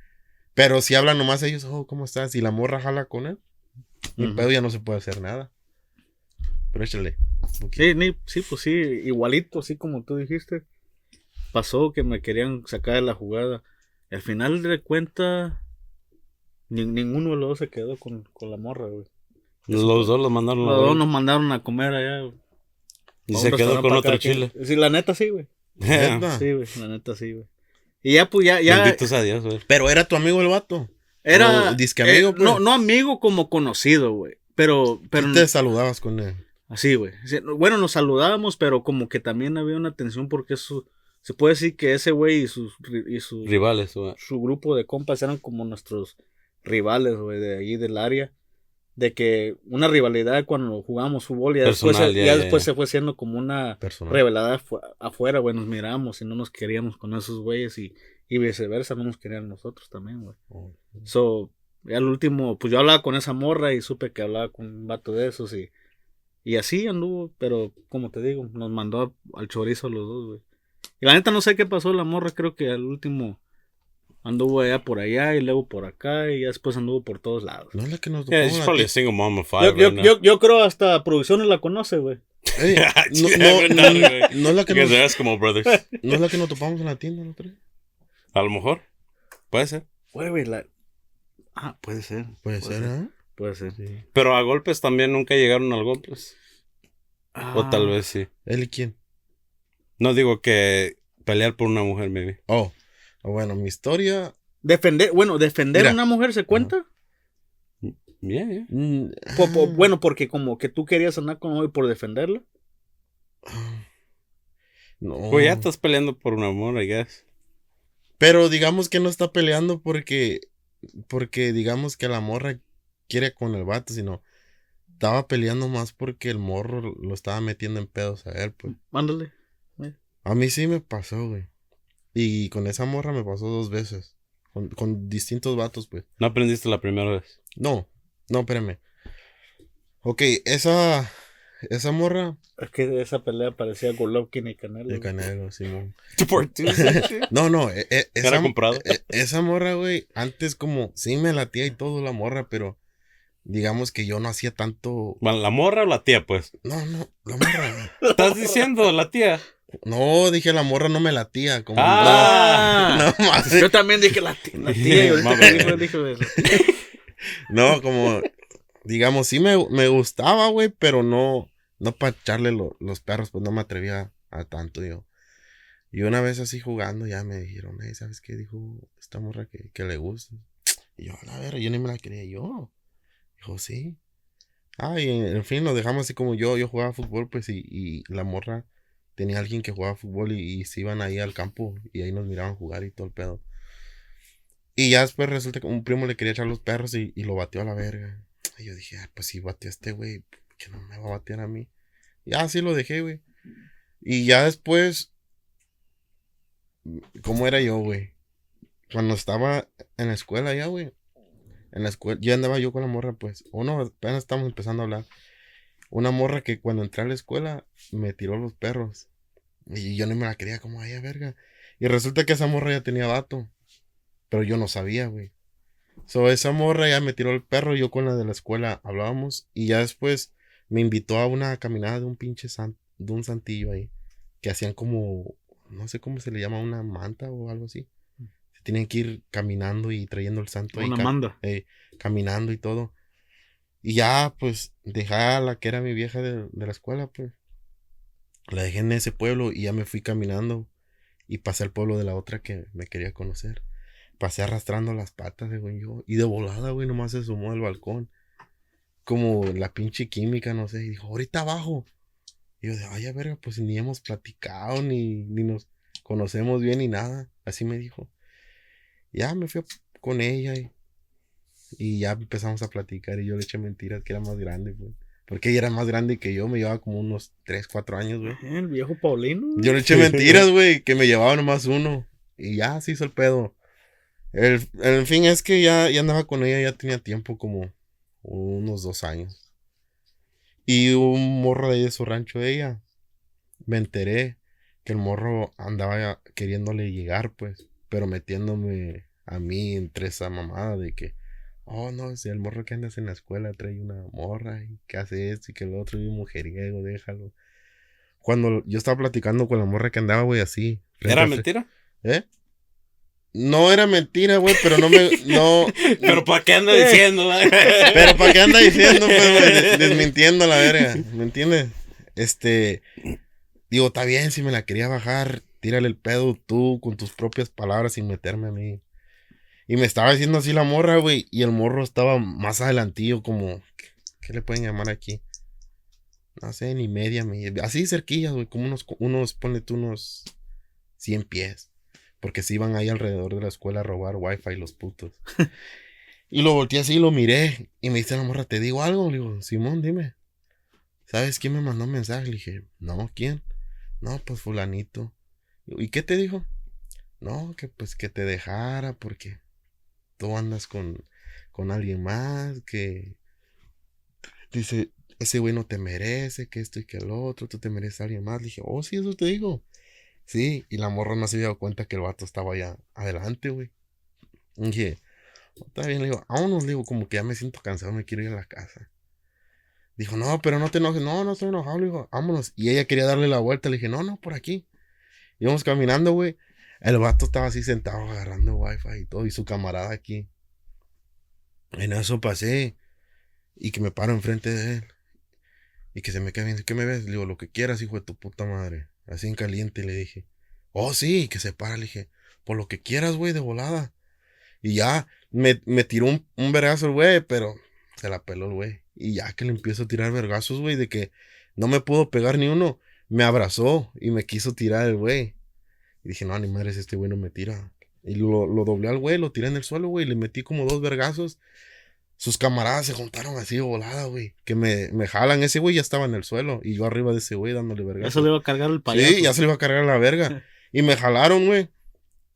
Pero si hablan nomás ellos, oh, ¿cómo estás? Y la morra jala con él, mi Ujú. pedo ya no se puede hacer nada. Pero échale. Sí, ni- sí, pues sí, igualito, así como tú dijiste. Pasó que me querían sacar de la jugada. Y al final de cuenta, ni- ninguno de los dos se quedó con, con la morra, güey. Los dos los mandaron. a Los dos nos mandaron a comer allá. Y se quedó con otro chile. Sí, la neta sí, güey. Sí, güey, la neta sí, güey. Y ya, pues ya, ya. Benditos a Dios, güey. Pero era tu amigo el vato. Era. No, disque amigo, eh, pues. no, no amigo como conocido, güey. Pero, pero. Te saludabas con él. Así, güey. Bueno, nos saludábamos, pero como que también había una tensión porque eso. Se puede decir que ese güey y sus, ri- y sus Rivales, güey. su grupo de compas eran como nuestros rivales, güey, de allí del área. De que una rivalidad cuando jugábamos fútbol y ya después, Personal, se- ya, ya ya, después ya. se fue siendo como una Personal. rivalidad afu- afuera, güey. Nos miramos y no nos queríamos con esos güeyes y, y viceversa, no nos querían nosotros también, güey. Oh. So, Y al último, pues yo hablaba con esa morra y supe que hablaba con un vato de esos y, y así anduvo, pero como te digo, nos mandó al chorizo los dos, güey. Y la neta no sé qué pasó, la morra creo que al último anduvo allá por allá y luego por acá y ya después anduvo por todos lados. No es la que nos Yeah, la probably a single mom of Yo, five yo, right now. yo, yo creo hasta producciones la conoce, güey. Ey, no, no, no, no, no es la que nos, no es la que nos topamos en la tienda otro día. A lo mejor. Puede ser. Güey, güey, la... Ah, puede ser. Puede ser, ¿eh? Puede ser. Pero a golpes también nunca llegaron al golpes. O tal Ah, vez sí. ¿Él y quién? No digo que pelear por una mujer, maybe. Oh, bueno, mi historia. Defender, bueno, defender Mira. a una mujer se cuenta. Yeah, yeah. mm, bueno, porque como que tú querías andar con hoy por defenderla. No. Pues ya estás peleando por un amor, I guess. Pero digamos que no está peleando porque. Porque digamos que la morra quiere con el vato, sino. Estaba peleando más porque el morro lo estaba metiendo en pedos a él, pues. Mándale. A mí sí me pasó, güey. Y con esa morra me pasó dos veces. Con, con distintos vatos, pues. No aprendiste la primera vez. No, no, espérame. Ok, esa. Esa morra. Es que esa pelea parecía Golovkin y Canelo. De Canelo, Simón. Por two, No, no, e- e- Era esa, comprado. e- esa morra, güey, antes como, sí me latía y todo la morra, pero digamos que yo no hacía tanto... Bueno, ¿La morra o la tía, pues? No, no, la morra. ¿Estás diciendo la tía? No, dije la morra no me latía, como... Ah. no, Yo también dije la, tía y ahorita Mame. dijo, dijo eso. no, como, digamos, sí me, me gustaba, güey, pero no, no para echarle lo- los perros, pues no me atrevía a tanto yo. Y una vez así jugando ya me dijeron, hey, ¿sabes qué? Dijo esta morra que, que le gusta. Y yo, a la ver, yo ni me la quería yo. Dijo, sí. Ah, y en, en fin, lo dejamos así como yo, yo jugaba fútbol, pues, y, y la morra tenía alguien que jugaba fútbol y, se iban ahí al campo y ahí nos miraban jugar y todo el pedo. Y ya después resulta que un primo le quería echar los perros y, lo bateó a la verga. Y yo dije, ah, pues si bateó a este güey, que no me va a batear a mí. Y así lo dejé, güey. Y ya después, ¿cómo era yo, güey? Cuando estaba en la escuela ya, güey. En la escuela, ya andaba yo con la morra, pues. Uno, apenas estamos empezando a hablar. Una morra que cuando entré a la escuela me tiró los perros. Y yo no me la quería como, ay, verga. Y resulta que esa morra ya tenía vato. Pero yo no sabía, güey. So, esa morra ya me tiró el perro. Yo con la de la escuela hablábamos. Y ya después me invitó a una caminada de un pinche san- de un santillo ahí. Que hacían como, no sé cómo se le llama, una manta o algo así. Se tienen que ir caminando y trayendo el santo ahí. Una ca- manda. eh, caminando y todo. Y ya, pues, dejé a la que era mi vieja de, de la escuela, pues. La dejé en ese pueblo y ya me fui caminando. Y pasé al pueblo de la otra que me quería conocer. Pasé arrastrando las patas, güey, yo. Y de volada, güey, nomás se sumó al balcón. Como la pinche química, no sé. Y dijo, ahorita abajo. Y yo de, ay, a ver, pues ni hemos platicado, ni, ni nos conocemos bien, ni nada. Así me dijo. Ya me fui con ella y, y ya empezamos a platicar. Y yo le eché mentiras que era más grande, pues. Porque ella era más grande que yo, me llevaba como unos 3, 4 años, güey. El viejo Paulino. Yo le eché mentiras, güey, que me llevaba nomás uno. Y ya se hizo el pedo. El, el fin es que ya, ya andaba con ella, ya tenía tiempo como unos dos años. Y un morro de ahí de su rancho de ella. Me enteré que el morro andaba queriéndole llegar, pues. Pero metiéndome a mí entre esa mamada de que, oh no, si el morro que andas en la escuela trae una morra y que hace esto y que el otro y un mujeriego, déjalo. Cuando yo estaba platicando con la morra que andaba, güey, así. ¿Era mentira? ¿Eh? No era mentira, güey, pero no me. No. Pero ¿para qué anda diciendo? Pero ¿para qué anda diciendo, pues, güey? Desmintiendo la verga. ¿Me entiendes? Este. Digo, está bien, si me la quería bajar, tírale el pedo tú con tus propias palabras sin meterme a mí. Y me estaba diciendo así la morra, güey. Y el morro estaba más adelantillo, como. ¿Qué, qué le pueden llamar aquí? No sé, ni media, mi- así cerquillas, güey. Como unos, unos, ponle tú unos 100 pies. Porque se iban ahí alrededor de la escuela a robar wifi los putos. y lo volteé así y lo miré. Y me dice la morra, ¿te digo algo? Le digo, Simón, dime. ¿Sabes quién me mandó un mensaje? Le dije, no, ¿quién? No, pues fulanito. ¿Y qué te dijo? No, que pues que te dejara porque tú andas con, con alguien más, que dice, ese güey no te merece, que esto y que el otro, tú te mereces a alguien más. Le dije, oh, sí, eso te digo. Sí, y la morra no se había dado cuenta que el vato estaba allá adelante, güey. Dije, está bien, le digo, vámonos, le digo, como que ya me siento cansado, me quiero ir a la casa. Dijo, no, pero no te enojes, no, no estoy enojado, le digo, vámonos. Y ella quería darle la vuelta, le dije, no, no, por aquí. Íbamos caminando, güey. El vato estaba así sentado agarrando wifi y todo, y su camarada aquí. En eso pasé, y que me paro enfrente de él. Y que se me queda viendo, ¿qué me ves? Le digo, lo que quieras, hijo de tu puta madre. Así en caliente le dije. Oh, sí, que se para, le dije. Por lo que quieras, güey, de volada. Y ya, me, me tiró un, un vergazo el güey, pero se la peló el güey. Y ya que le empiezo a tirar vergazos, güey, de que no me pudo pegar ni uno, me abrazó y me quiso tirar el güey. Y dije, no, ni madres, este güey no me tira. Y lo, lo doblé al güey, lo tiré en el suelo, güey, le metí como dos vergazos. Sus camaradas se juntaron así de volada, güey. Que me, me jalan. Ese güey ya estaba en el suelo. Y yo arriba de ese güey dándole vergazos. Eso le iba a cargar el payaso. Sí, ya se le iba a cargar la verga. Y me jalaron, güey.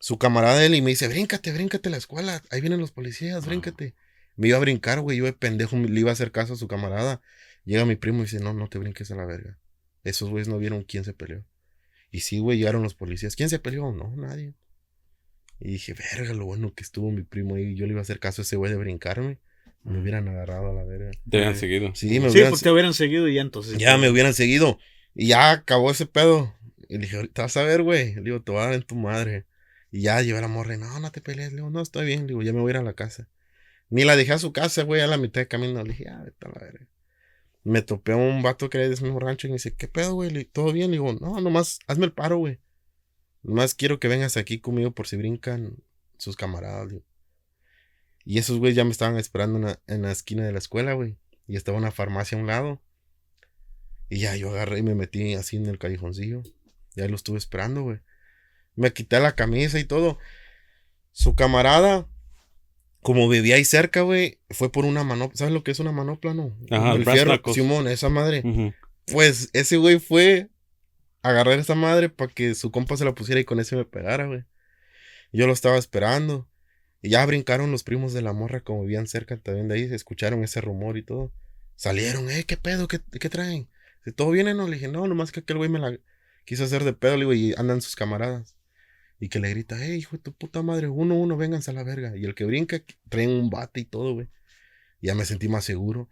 Su camarada de él y me dice, bríncate, bríncate a la escuela. Ahí vienen los policías, bríncate. Me iba a brincar, güey. Yo de pendejo le iba a hacer caso a su camarada. Llega mi primo y dice, no, no te brinques a la verga. Esos güeyes no vieron quién se peleó. Y sí, güey, llegaron los policías. ¿Quién se peleó? No, nadie. Y dije, verga, lo bueno que estuvo mi primo ahí. Yo le iba a hacer caso a ese güey de brincarme. Me hubieran agarrado a la verga. Te habían seguido. Sí, me Sí, hubieran, porque te hubieran seguido y ya entonces. ya me hubieran seguido. Y ya acabó ese pedo. Y le dije, ahorita vas a ver, güey. Le digo, te voy a dar en tu madre. Y ya llevé a la morra. No, no te pelees. Le digo, no, estoy bien. Le digo, ya me voy a ir a la casa. Ni la dejé a su casa, güey, a la mitad de camino. Le dije, ah, vete a la verga. Me topé a un vato que era de ese mismo rancho y me dice, ¿qué pedo, güey? ¿Todo bien? Le digo, no, nomás hazme el paro, güey. Nomás quiero que vengas aquí conmigo por si brincan sus camaradas, digo. Y esos güeyes ya me estaban esperando en la, en la esquina de la escuela, güey. Y estaba una farmacia a un lado. Y ya yo agarré y me metí así en el callejoncillo. Y ahí lo estuve esperando, güey. Me quité la camisa y todo. Su camarada, como vivía ahí cerca, güey, fue por una manopla. ¿Sabes lo que es una manopla, no? Ajá, el fierro. Simón, esa madre. Pues ese güey fue a agarrar esa madre para que su compa se la pusiera y con ese me pegara, güey. Yo lo estaba esperando. Y ya brincaron los primos de la morra, como vivían cerca también de ahí, escucharon ese rumor y todo. Salieron, eh, ¿qué pedo? ¿Qué, qué traen? Dice, ¿Todo viene? No, le dije, no, nomás que aquel güey me la quiso hacer de pedo, le digo, y andan sus camaradas. Y que le grita, eh, hijo de tu puta madre, uno, uno, vénganse a la verga. Y el que brinca, traen un bate y todo, güey. Ya me sentí más seguro.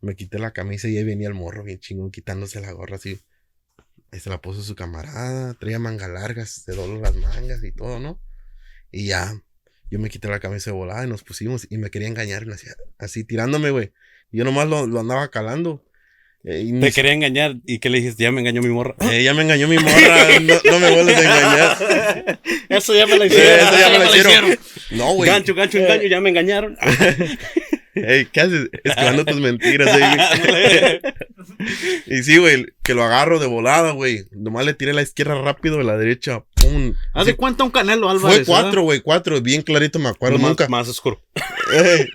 Me quité la camisa y ahí venía el morro bien chingón, quitándose la gorra así. Ahí se la puso su camarada, traía manga largas, se dobló las mangas y todo, ¿no? Y ya, yo me quité la camisa de volada y nos pusimos y me quería engañar, hacía así tirándome, güey. Yo nomás lo, lo andaba calando. Eh, Te quería engañar y que le dijiste, ya me engañó mi morra. eh, ya me engañó mi morra, no, no me vuelves a engañar. Eso ya me lo hicieron. eso ya me lo hicieron. No, güey. gancho, gancho, engaño, ya me engañaron. Ey, ¿qué haces? Esquivando tus mentiras, eh. Y sí, güey, que lo agarro de volada, güey. Nomás le tiré a la izquierda rápido, a la derecha, pum. Haz de cuenta un canelo, Álvarez. Fue cuatro, güey, cuatro. Bien clarito me acuerdo. más, Nunca. más oscuro. Ey,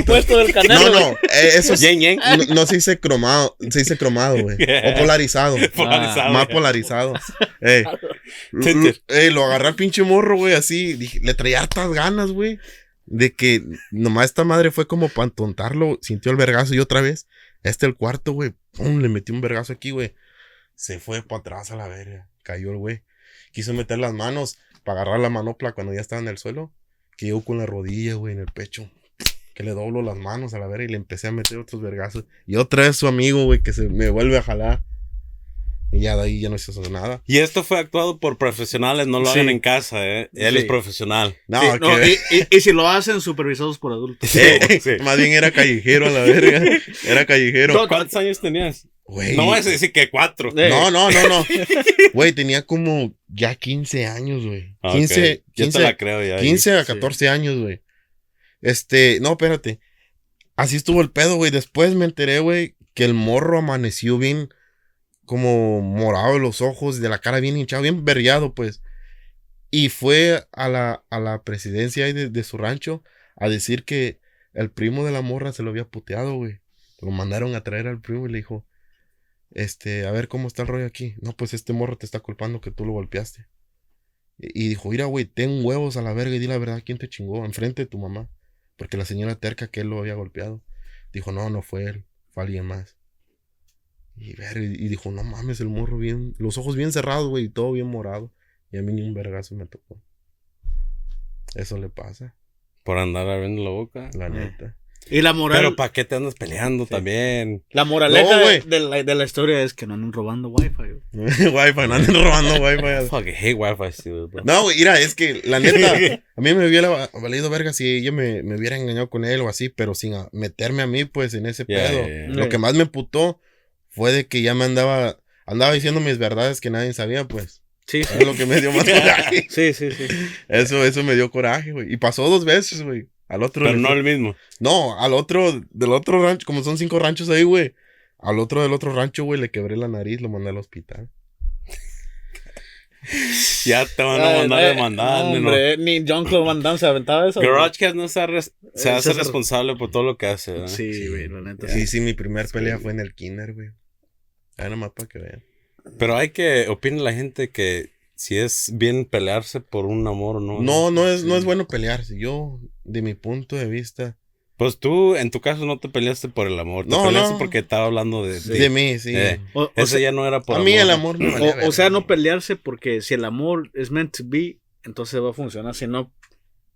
opuesto del canelo. No, güey. no, eh, eso. Yen, yen. No, no se dice cromado, se dice cromado, güey. O polarizado. Polarizado. Más polarizado. Ey. Ey, lo agarré al pinche morro, güey, así. Dije, le traía hartas ganas, güey. De que nomás esta madre fue como para tontarlo. Sintió el vergazo y otra vez. Este el cuarto, güey. Pum, le metí un vergazo aquí, güey. Se fue para atrás a la verga. Cayó el güey. Quiso meter las manos para agarrar la manopla cuando ya estaba en el suelo. Que yo con la rodilla, güey, en el pecho. Que le doblo las manos a la verga y le empecé a meter otros vergazos. Y otra vez su amigo, güey, que se me vuelve a jalar. Y ya de ahí ya no se hizo nada. Y esto fue actuado por profesionales, no lo hagan Sí. en casa, ¿eh? Él Sí. es profesional. No, Sí, no, y, y- y si lo hacen, supervisados por adultos. Sí. Más bien era callejero a la verga. Era callejero. No, ¿Cuántos años tenías? Güey. No vas a decir que cuatro. Eh. No, no, no, no. Güey, tenía como ya 15 años, güey. Ah, 15, ok. Yo 15, te la creo ya. 15 a Sí. 14 años, güey. Este, no, espérate. Así estuvo el pedo, güey. Después me enteré, güey, que el morro amaneció bien como morado de los ojos, de la cara bien hinchado, bien berriado, pues. Y fue a la, a la presidencia de, de su rancho a decir que el primo de la morra se lo había puteado, güey. Lo mandaron a traer al primo y le dijo, este, a ver cómo está el rollo aquí. No, pues este morro te está culpando que tú lo golpeaste. Y y dijo, mira, güey, ten huevos a la verga y di la verdad quién te chingó, enfrente de tu mamá. Porque la señora terca que él lo había golpeado. Dijo, no, no fue él, fue alguien más. Y, verga, y dijo, no mames, el morro bien, los ojos bien cerrados, güey, y todo bien morado. Y a mí ni un vergazo me tocó. Eso le pasa, Por andar abriendo la boca. la Eh. neta. Y la moral. Pero ¿para qué te andas peleando también? La moraleja No, de, güey. de la, de la historia es que no anden robando wifi. Wi-Fi, no anden robando Wi-Fi. Fucking hate Wi-Fi bro. No, güey, mira, es que la neta, a mí me hubiera valido verga si ella me, me hubiera engañado con él o así, pero sin a- meterme a mí, pues, en ese Ya, pedo. ya, ya. Lo que más me putó fue de que ya me andaba, andaba diciendo mis verdades que nadie sabía, pues. Sí, sí. Es lo que me dio más coraje. Sí, sí, sí. Eso, eso me dio coraje, güey. Y pasó dos veces, güey. Al otro. Pero no el mismo. no, al otro, del otro rancho, como son cinco ranchos ahí, güey. Al otro del otro rancho, güey, le quebré la nariz, lo mandé al hospital. Ya te van a mandar eh, demandando. no, Ni John Claude Van Damme se aventaba eso. GarageCast no se, res- se Eh, hace responsable por todo lo que hace. ¿verdad? Sí, güey, la neta. Sí, sí, mi primer pelea fue en el kinder, güey. Ahí nomás para que vean. Pero hay que opinar la gente que si es bien pelearse por un amor o no. No, no es, no es bueno pelearse. Yo, de mi punto de vista. Pues tú, en tu caso, no te peleaste por el amor. Te No, peleaste no. porque estaba hablando de. De mí, sí. Eh, O, o Ese sea, ya no era por a mí el ¿no? amor valía o- o sea, no pelearse porque si el amor es meant to be, entonces va a funcionar. Si no,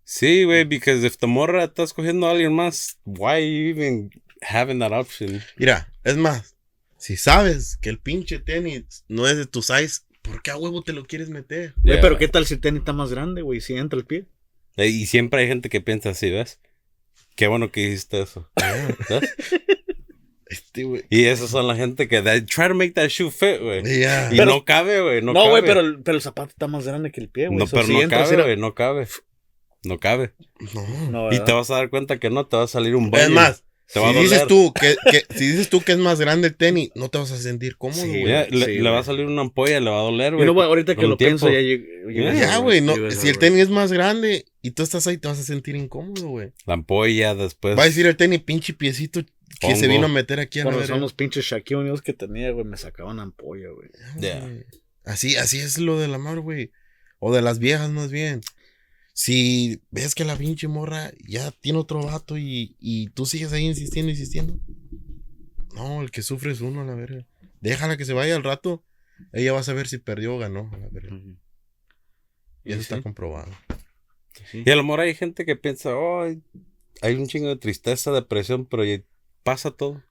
Sí, güey, because if the morra está escogiendo a alguien más, why you even having that option? Mira, es más, si sabes que el pinche tenis no es de tu size, ¿por qué a huevo te lo quieres meter? güey, Yeah. pero ¿qué tal si el tenis está más grande, güey? Si entra el pie. Eh, Y siempre hay gente que piensa así, ¿ves? Qué bueno que hiciste eso. ¿Ves? Este, güey. Y esas son la gente que they try to make that shoe fit, güey. Y Pero- no cabe, güey. No, No, güey, cabe. pero, el- pero el zapato está más grande que el pie, güey. No, So, pero si no cabe, güey. No cabe. No cabe. No. No, Y te vas a dar cuenta que no, te va a salir un Es baño. más, te va a si dices tú que, que- si dices tú que es más grande el tenis, no te vas a sentir cómodo, Sí, güey. Ya, le, Sí, le güey. va a salir una ampolla, le va a doler, güey. no, güey, ahorita que lo tiempo. pienso, ya llegué. llegué Ya, güey, no, llegué a- si el tenis es más grande y tú estás ahí, te vas a sentir incómodo, güey. La ampolla, después. Va a decir el tenis, pinche piecito que se Hongo. vino a meter aquí a la son los pinches Shaquille O'Neal que tenía, güey, me sacaban ampolla, güey. Ya. güey. Así, así es lo del amor, güey. O de las viejas, más bien. Si ves que la pinche morra ya tiene otro vato y, y tú sigues ahí insistiendo, insistiendo. No, el que sufre es uno, a la verga. Déjala que se vaya al rato. Ella va a saber si perdió o ganó, a la verga. Y eso Sí, está sí. comprobado. Y a lo mejor hay gente que piensa, oh, hay- un chingo de tristeza, depresión, pero ya pasa todo.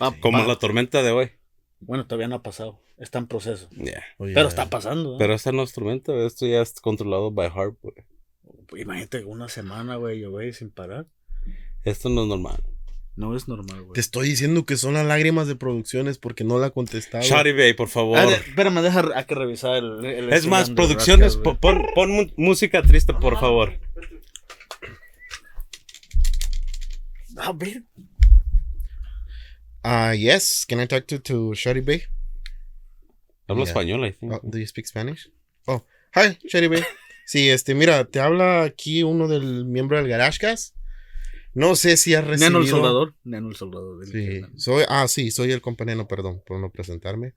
Ah, Como pa- la tormenta de hoy. Bueno, todavía no ha pasado. Está en proceso. Yeah. Oye, Pero está pasando. ¿eh? Pero esta no es tormenta, esto ya es controlado by güey. Imagínate una semana, güey, yo, güey, sin parar. Esto no es normal. No es normal, güey. Te estoy diciendo que son las lágrimas de producciones porque no la ha contestado. Shotty Bay, por favor. Ah, de- espérame, deja, hay que revisar el. el es más, producciones, Rascas, pon, música triste, por favor. A ver. Ah, yes. Can I talk to, to Shotty Bay? Hablo Yeah. español, I think. Oh, do you speak Spanish? Oh, hi, Shotty Bay. Sí, este, mira, te habla aquí uno del miembro del Garashcas. No sé si has recibido... Neno el soldador. Neno el soldador. del Sí, soy, ah, sí, soy el compañero, perdón por no presentarme.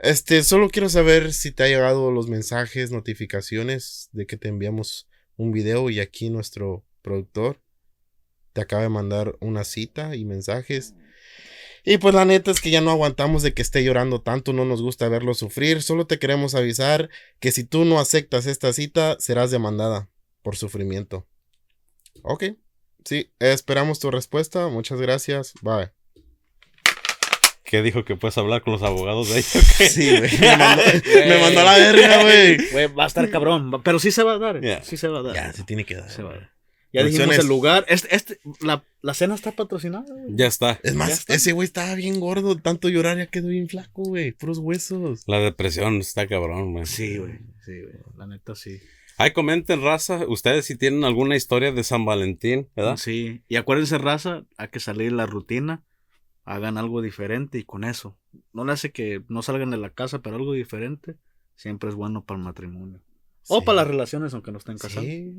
Este, solo quiero saber si te ha llegado los mensajes, notificaciones de que te enviamos un video y aquí nuestro productor te acaba de mandar una cita y mensajes. Y pues la neta es que ya no aguantamos de que esté llorando tanto, no nos gusta verlo sufrir, solo te queremos avisar que si tú no aceptas esta cita serás demandada por sufrimiento. Ok, sí, esperamos tu respuesta, muchas gracias, bye. ¿Qué dijo que puedes hablar con los abogados de ellos? Sí, güey. Me mandó, me mandó a la verga, güey. Güey, va a estar cabrón. Pero sí se va a dar. Yeah. Sí se va a dar. Ya, se tiene que dar. Se va a dar. Ya dijimos el lugar. Este, este, la, la cena está patrocinada, güey. Ya está. Es más, está. ese güey estaba bien gordo. Tanto llorar ya quedó bien flaco, güey. Puros huesos. La depresión está cabrón, güey. Sí, güey. Sí, güey. La neta, sí. Ay, comenten, raza, ustedes si tienen alguna historia de San Valentín, ¿verdad? Sí. Y acuérdense, raza, hay que salir de la rutina. Hagan algo diferente y con eso. No le hace que no salgan de la casa, pero algo diferente siempre es bueno para el matrimonio. O para las relaciones, aunque no estén casados. Sí.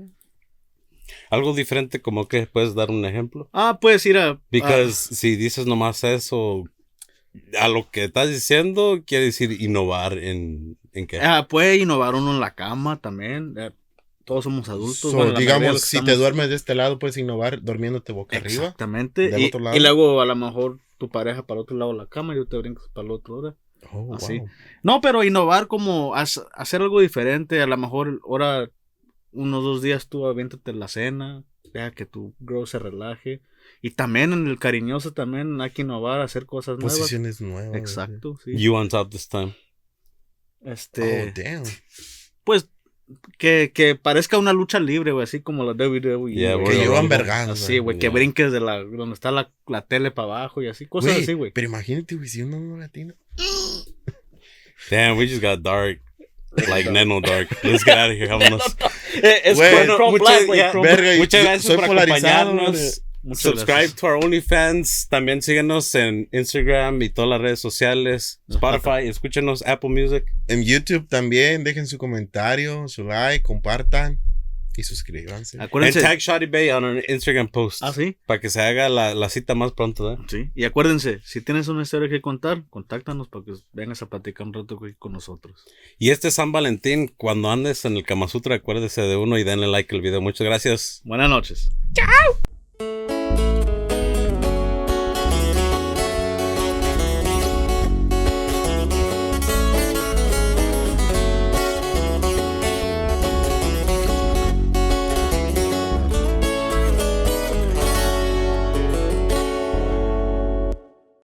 Algo diferente, como que puedes dar un ejemplo. Ah, puedes ir a. Because si dices nomás eso, a lo que estás diciendo, quiere decir innovar en, ¿En qué? Ah, puede innovar uno en la cama también. eh, todos somos adultos. So, bueno, digamos, si te estamos- duermes de este lado, puedes innovar durmiéndote boca arriba. Exactamente. Y, y luego a lo mejor tu pareja para el otro lado de la cama y yo te brincas para el otro lado. Oh, Así. wow. No, pero innovar como hacer algo diferente. A lo mejor ahora, unos dos días tú aviéntate la cena, deja que tu girl se relaje. Y también en el cariñoso también hay que innovar, hacer cosas nuevas. Posiciones nuevas. Exacto, sí. You on top this time. Este, Oh, damn. pues que, que parezca una lucha libre, güey, así como la WWE. Yeah, güey. Que llevan vergados. Así, güey, que brinques de la donde está la, la tele para abajo y así, cosas así, güey. Pero imagínate, güey, si uno no latino. Damn, we just got dark. Like Neno dark. Let's get out of here. Vámonos. Es Güey, Chrome- Chrome muchas- Black, güey, ya, Chrome Verga, y Muchas gracias por acompañarnos. Muchas Subscribe gracias. to our OnlyFans. También síguenos en Instagram y todas las redes sociales. Spotify. Escúchenos Apple Music. En YouTube también, dejen su comentario, su like, compartan y suscríbanse. And Acuérdense. tag Shotty Bay on our Instagram post. Ah, sí. Para que se haga la, la cita más pronto. ¿eh? Sí. Y acuérdense, si tienes una historia que contar, contáctanos para que vengas a platicar un rato aquí con nosotros. Y este San Valentín, cuando andes en el Kama Sutra, acuérdese de uno y denle like al video. Muchas gracias. Buenas noches.